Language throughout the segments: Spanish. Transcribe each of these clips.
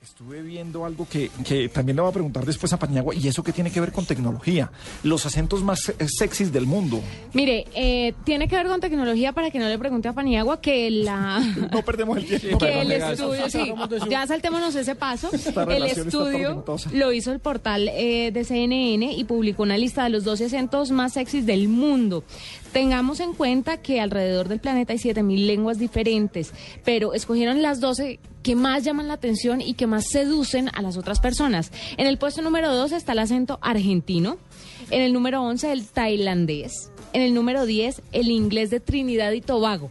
Estuve viendo algo que, que también le voy a preguntar después a Paniagua, y eso que tiene que ver con tecnología. Los acentos más sexys del mundo. Mire, eh, tiene que ver con tecnología para que no le pregunte a Paniagua que la No perdemos el tiempo. que el estudio, sí, ya saltémonos ese paso. El estudio lo hizo el portal eh, de CNN y publicó una lista de los 12 acentos más sexys del mundo. Tengamos en cuenta que alrededor del planeta hay 7.000 lenguas diferentes, pero escogieron las 12 que más llaman la atención y que más seducen a las otras personas. En el puesto número 2 está el acento argentino, en el número 11 el tailandés, en el número 10 el inglés de Trinidad y Tobago.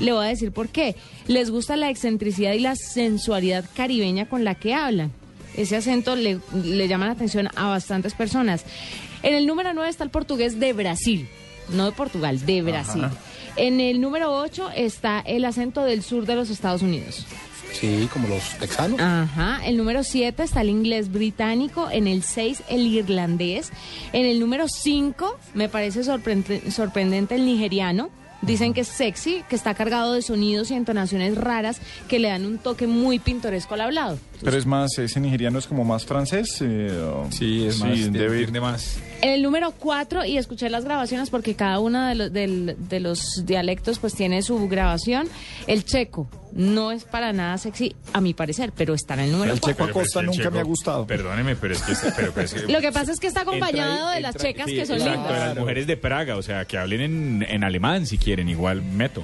Le voy a decir por qué. Les gusta la excentricidad y la sensualidad caribeña con la que hablan. Ese acento le, le llama la atención a bastantes personas. En el número 9 está el portugués de Brasil, no de Portugal, de Brasil. En el número 8 está el acento del sur de los Estados Unidos. Sí, como los texanos. Ajá. El número 7 está el inglés británico. En el 6 el irlandés. En el número 5 me parece sorprende- sorprendente el nigeriano. Dicen que es sexy, que está cargado de sonidos y entonaciones raras que le dan un toque muy pintoresco al hablado. Pero es más, ese nigeriano es como más francés. eh, o- Sí, es más, debe ir de más. El número 4, y escuché las grabaciones porque cada uno de los, del- de los dialectos pues tiene su grabación, el checo. No es para nada sexy, a mi parecer, pero está en el número El 4. checo Acosta nunca me ha gustado. Perdóneme, pero es que... Pero, pero es que- Lo que pasa es que está acompañado Entra- de las entra- checas sí, que son exacto, lindas. de las mujeres de Praga, o sea, que hablen en, en alemán si quieren, igual meto.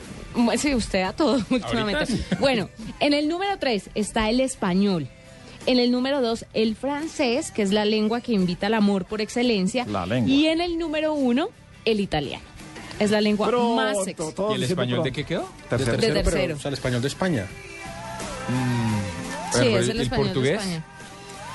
Sí, usted a todo últimamente. sí. Bueno, en el número 3 está el español. En el número 2, el francés, que es la lengua que invita al amor por excelencia. La lengua. Y en el número 1, el italiano. Es la lengua más sexy. ¿Y el español de qué quedó? Tercero. De tercero. pero, o sea, el español de España. Sí, Pero es el, el español portugués. de España.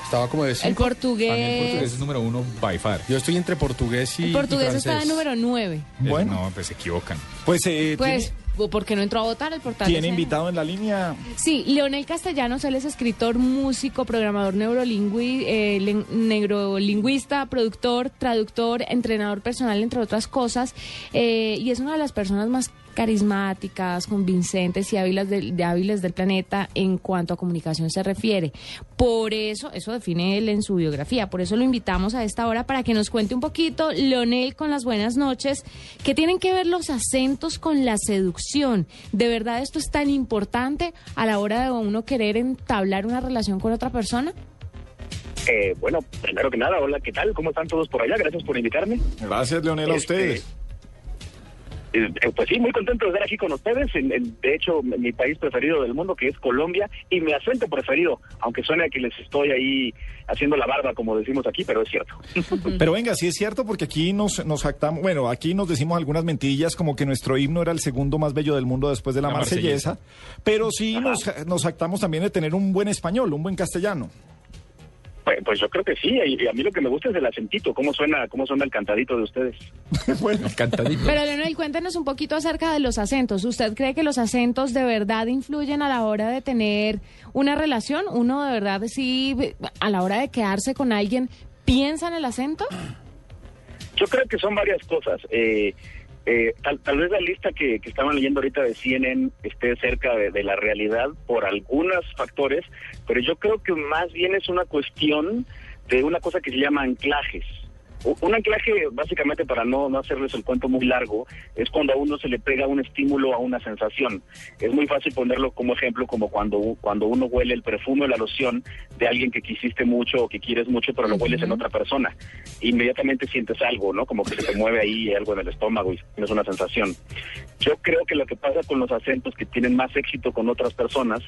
Estaba como de El portugués. Para mí el portugués es número uno by far. Yo estoy entre portugués y, el y portugués está en número 9. Bueno. No, pues se equivocan. Pues, eh, Pues, ¿por qué no entró a votar el portal? tiene, invitado en la línea. Sí, Leonel Castellanos, él es escritor, músico, programador neurolingüi- eh, neurolingüista, productor, traductor, entrenador personal, entre otras cosas, eh, y es una de las personas más carismáticas, convincentes y hábiles del, de hábiles del planeta en cuanto a comunicación se refiere. Por eso, eso define él en su biografía, por eso lo invitamos a esta hora para que nos cuente un poquito, Leonel, con las buenas noches, ¿qué tienen que ver los acentos con la seducción? ¿De verdad esto es tan importante a la hora de uno querer entablar una relación con otra persona? Eh, bueno, primero que nada, hola, ¿qué tal? ¿Cómo están todos por allá? Gracias por invitarme. Gracias, Leonel, a Este, ustedes. Eh, eh, pues sí, muy contento de estar aquí con ustedes. En, en- de hecho, mi país preferido del mundo, que es Colombia, y mi acento preferido, aunque suene que les estoy ahí haciendo la barba, como decimos aquí, pero es cierto. Pero venga, sí es cierto, porque aquí nos, nos jactamos, bueno, aquí nos decimos algunas mentillas, como que nuestro himno era el segundo más bello del mundo después de la, La marsellesa, Marsellesa. pero sí nos, nos jactamos también de tener un buen español, un buen castellano. Pues, pues yo creo que sí, y, a mí lo que me gusta es el acentito, cómo suena, cómo suena el cantadito de ustedes. bueno, Cantadito. Pero Leonel, cuéntenos un poquito acerca de los acentos. ¿Usted cree que los acentos de verdad influyen a la hora de tener una relación? ¿Uno de verdad sí, a la hora de quedarse con alguien, piensa en el acento? Yo creo que son varias cosas. Eh, eh, tal, vez la lista que, estaban leyendo ahorita de CNN esté cerca de la realidad por algunos factores, pero yo creo que más bien es una cuestión de una cosa que se llama anclajes. Un anclaje, básicamente, para no, no hacerles el cuento muy largo, es cuando a uno se le pega un estímulo a una sensación. Es muy fácil ponerlo como ejemplo, como cuando, cuando uno huele el perfume o la loción de alguien que quisiste mucho o que quieres mucho, pero lo hueles en otra persona. Inmediatamente sientes algo, ¿no? Como que se te mueve ahí algo en el estómago y tienes una sensación. Yo creo que lo que pasa con los acentos que tienen más éxito con otras personas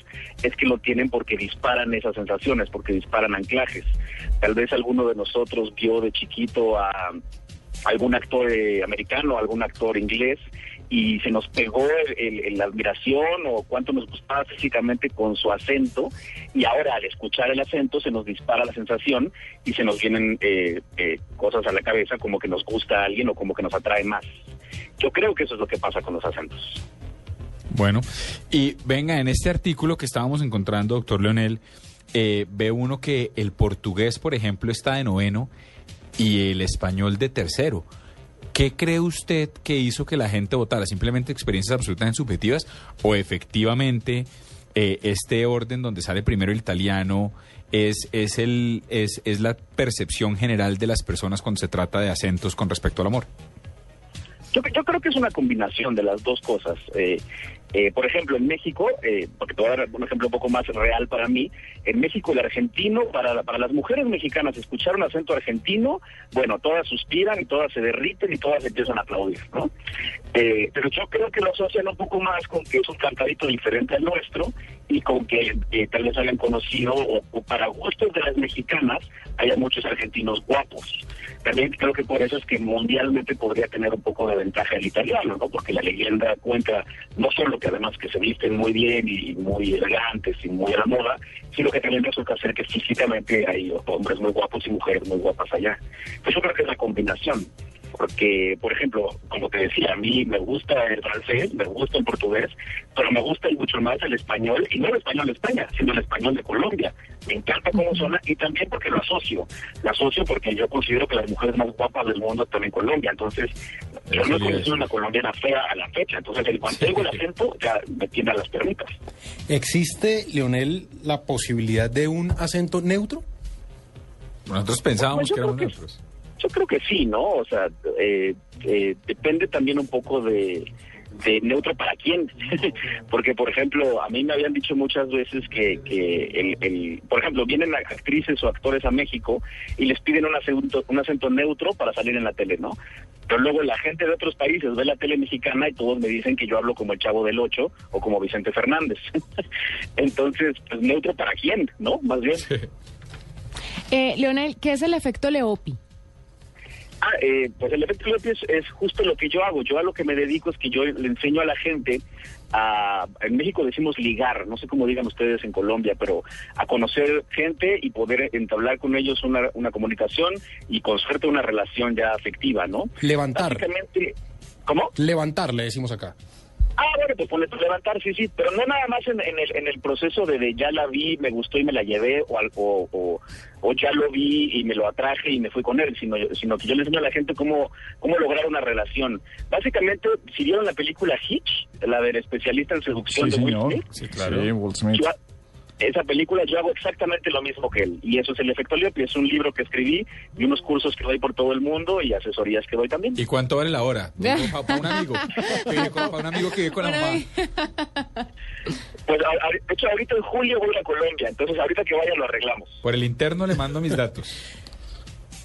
es que lo tienen porque disparan esas sensaciones, porque disparan anclajes. Tal vez alguno de nosotros vio de chiquito a algún actor eh, americano, algún actor inglés y se nos pegó la admiración o cuánto nos gustaba físicamente con su acento y ahora al escuchar el acento se nos dispara la sensación y se nos vienen eh, eh, cosas a la cabeza como que nos gusta a alguien o como que nos atrae más. Yo creo que eso es lo que pasa con los acentos. Bueno, y venga, en este artículo que estábamos encontrando, doctor Leonel, ve uno que el portugués, por ejemplo, está de noveno y el español de tercero. ¿Qué cree usted que hizo que la gente votara? ¿Simplemente experiencias absolutamente subjetivas o efectivamente eh, este orden donde sale primero el italiano es, es, el, es, es la percepción general de las personas cuando se trata de acentos con respecto al amor? Yo, yo creo que es una combinación de las dos cosas. Eh, eh, por ejemplo, en México, eh, porque te voy a dar un ejemplo un poco más real para mí, en México el argentino, para, para las mujeres mexicanas, escuchar un acento argentino, bueno, todas suspiran y todas se derriten y todas empiezan a aplaudir, ¿no? Eh, pero yo creo que lo asocian un poco más con que es un cantadito diferente al nuestro y con que eh, tal vez hayan conocido, o, o para gustos de las mexicanas, haya muchos argentinos guapos. También creo que por eso es que mundialmente podría tener un poco de ventaja el italiano, ¿no? Porque la leyenda cuenta no solo que además que se visten muy bien y muy elegantes y muy a la moda, sino que también resulta ser que físicamente hay hombres muy guapos y mujeres muy guapas allá. Pues yo creo que es la combinación. Porque, por ejemplo, como te decía, a mí me gusta el francés, me gusta el portugués, pero me gusta mucho más el español, y no el español de España, sino el español de Colombia. Me encanta cómo suena y también porque lo asocio. Lo asocio porque yo considero que las mujeres más guapas del mundo están en Colombia. Entonces, yo no he conocido una colombiana fea a la fecha. Entonces, el mantengo el acento ya me tiene a las perritas. ¿Existe, Leonel, la posibilidad de un acento neutro? Nosotros pensábamos Pues que que- neutros. Yo creo que sí, ¿no? O sea, eh, eh, depende también un poco de, neutro para quién. Porque, por ejemplo, a mí me habían dicho muchas veces que, que el, el- por ejemplo, vienen actrices o actores a México y les piden un acento, un acento neutro para salir en la tele, ¿no? Pero luego la gente de otros países ve la tele mexicana y todos me dicen que yo hablo como el Chavo del Ocho o como Vicente Fernández. Entonces, pues neutro para quién, ¿no? Más bien. Eh, Leonel, ¿qué es el efecto Leopi? Ah, eh, pues el efecto Leopi es, es justo lo que yo hago. Yo a lo que me dedico es que yo le enseño a la gente a, en México decimos ligar, no sé cómo digan ustedes en Colombia, pero a conocer gente y poder entablar con ellos una, una comunicación y con suerte una relación ya afectiva, ¿no? Levantar. ¿cómo? Levantar, le decimos acá. Ah, bueno, pues ponle tu levantar, sí, sí, pero no nada más en, en el, en el proceso de, de ya la vi, me gustó y me la llevé, o, al- o, o, o ya lo vi y me lo atraje y me fui con él, sino, sino que yo le enseño a la gente cómo, cómo lograr una relación. Básicamente, si vieron la película Hitch, la del especialista en seducción Sí, de Will. Smith, Sí, claro. Sí, Will Smith. Esa película yo hago exactamente lo mismo que él. Y eso es el efecto Leopi. Es un libro que escribí y unos cursos que doy por todo el mundo y asesorías que doy también. ¿Y cuánto vale la hora? Para un amigo. Para un amigo que vive con la mamá. Pues, a- a- de hecho, ahorita en julio voy a Colombia. Entonces, ahorita que vaya lo arreglamos. Por el interno le mando mis datos.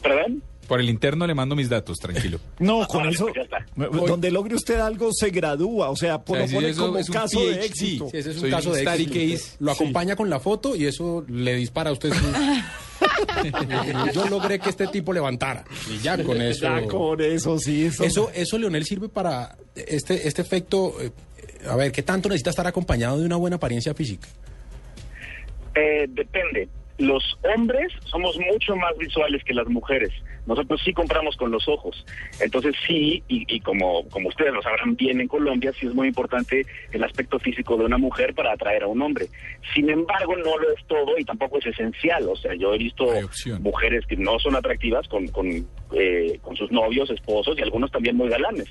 ¿Perdón? Por el interno le mando mis datos, tranquilo. No, con Órale, eso, pues donde logre usted algo, se gradúa. O sea, O sea, lo si pone eso como es un caso de éxito. Sí, ese es un Soy caso un de éxito. case. Lo acompaña con la foto y eso le dispara a usted. su- Yo logré que este tipo levantara. Y ya con eso. Ya con eso, sí. Eso, Eso, eso, Leonel, sirve para este, este efecto. eh, a ver, ¿qué tanto necesita estar acompañado de una buena apariencia física? Eh, depende. Los hombres somos mucho más visuales que las mujeres. Nosotros sí compramos con los ojos. Entonces sí, y, y como, como ustedes lo sabrán bien en Colombia, sí es muy importante el aspecto físico de una mujer para atraer a un hombre. Sin embargo, no lo es todo y tampoco es esencial. O sea, yo he visto mujeres que no son atractivas con, con, eh, con sus novios, esposos y algunos también muy galanes.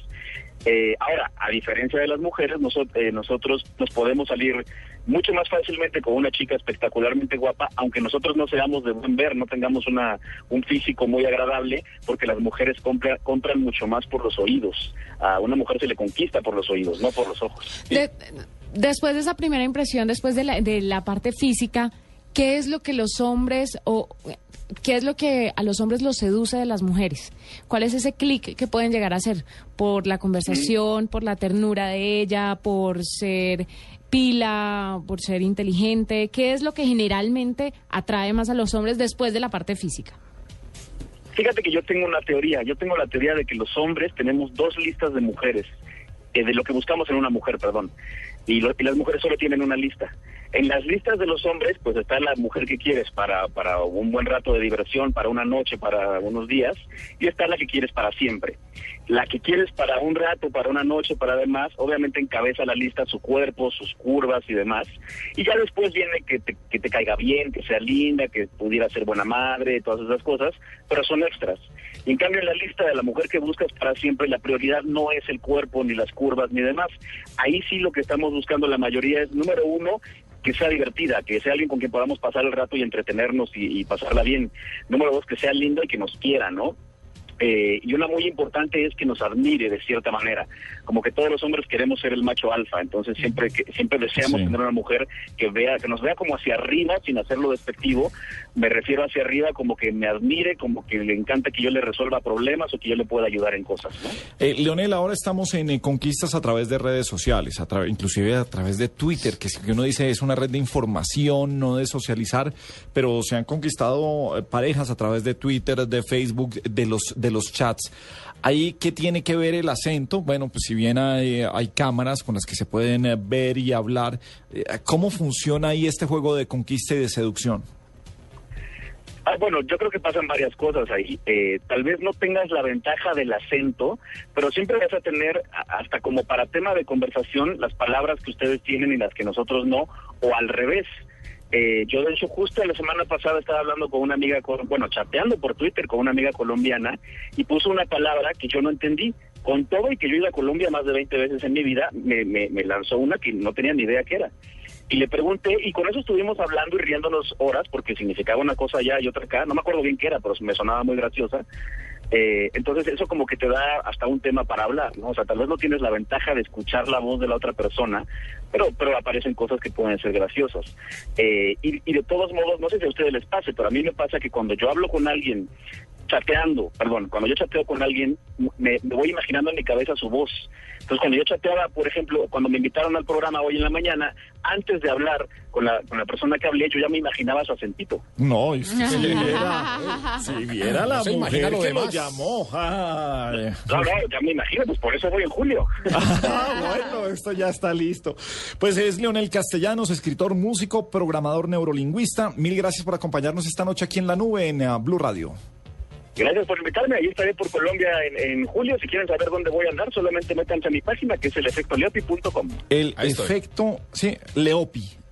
Eh, ahora, a diferencia de las mujeres, noso- eh, nosotros nos podemos salir mucho más fácilmente con una chica espectacularmente guapa, aunque nosotros no seamos de buen ver, no tengamos una un físico muy agradable, porque las mujeres compra- compran mucho más por los oídos. A una mujer se le conquista por los oídos, no por los ojos. De- después de esa primera impresión, después de la, de la parte física, ¿qué es lo que los hombres o qué es lo que a los hombres los seduce de las mujeres? ¿Cuál es ese clic que pueden llegar a hacer? ¿Por la conversación, por la ternura de ella, por ser pila, por ser inteligente? ¿Qué es lo que generalmente atrae más a los hombres después de la parte física? Fíjate que yo tengo una teoría, yo tengo la teoría de que los hombres tenemos dos listas de mujeres. eh, de lo que buscamos en una mujer, perdón. Y, lo- y las mujeres solo tienen una lista. En las listas de los hombres, pues está la mujer que quieres para, para un buen rato de diversión, para una noche, para unos días, y está la que quieres para siempre. La que quieres para un rato, para una noche, para demás, obviamente encabeza la lista su cuerpo, sus curvas y demás. Y ya después viene que te, que te caiga bien, que sea linda, que pudiera ser buena madre, todas esas cosas, pero son extras. Y en cambio en la lista de la mujer que buscas para siempre, la prioridad no es el cuerpo, ni las curvas, ni demás. Ahí sí lo que estamos buscando la mayoría es, número uno, que sea divertida, que sea alguien con quien podamos pasar el rato y entretenernos y, pasarla bien. Número dos, que sea lindo y que nos quiera, ¿no? Eh, y una muy importante es que nos admire de cierta manera, como que todos los hombres queremos ser el macho alfa, entonces siempre que siempre deseamos Sí. tener una mujer que vea, que nos vea como hacia arriba, sin hacerlo despectivo, me refiero hacia arriba como que me admire, como que le encanta que yo le resuelva problemas o que yo le pueda ayudar en cosas, ¿no? Eh, Leonel, ahora estamos en eh, conquistas a través de redes sociales, a través, inclusive a través de Twitter, que, que uno dice es una red de información, no de socializar, pero se han conquistado eh, parejas a través de Twitter, de Facebook, de los, de los chats. Ahí, ¿qué tiene que ver el acento? Bueno, pues si bien hay, hay cámaras con las que se pueden eh, ver y hablar, eh, ¿cómo funciona ahí este juego de conquista y de seducción? Ah, bueno, yo creo que pasan varias cosas ahí. Eh, tal vez no tengas la ventaja del acento, pero siempre vas a tener, hasta como para tema de conversación, las palabras que ustedes tienen y las que nosotros no, o al revés. Eh, yo, de hecho, justo la semana pasada estaba hablando con una amiga, bueno, chateando por Twitter con una amiga colombiana y puso una palabra que yo no entendí. Con todo y que yo ido a Colombia más de 20 veces en mi vida, me, me, me lanzó una que no tenía ni idea qué era. Y le pregunté, y con eso estuvimos hablando y riéndonos horas, porque significaba una cosa allá y otra acá. No me acuerdo bien qué era, pero me sonaba muy graciosa. Eh, entonces eso como que te da hasta un tema para hablar, ¿no? O sea, tal vez no tienes la ventaja de escuchar la voz de la otra persona, pero, pero aparecen cosas que pueden ser graciosas. Eh, y, y de todos modos, no sé si a ustedes les pase, pero a mí me pasa que cuando yo hablo con alguien chateando, perdón, cuando yo chateo con alguien, me, me voy imaginando en mi cabeza su voz. Entonces, cuando yo chateaba, por ejemplo, cuando me invitaron al programa hoy en la mañana, antes de hablar con la, con la persona que hablé, yo ya me imaginaba su acentito. No, y si viera, si viera la No mujer lo que lo demás. llamó. Ay. No, no, ya me imagino, pues por eso voy en julio. Ah, bueno, esto ya está listo. Pues es Leonel Castellanos, escritor, músico, programador neurolingüista. Mil gracias por acompañarnos esta noche aquí en la nube en uh, Blue Radio. Gracias por invitarme. Ahí estaré por Colombia en, en julio. Si quieren saber dónde voy a andar, solamente métanse a mi página, que es el efectoleopi.com. El efecto, sí, Leopi.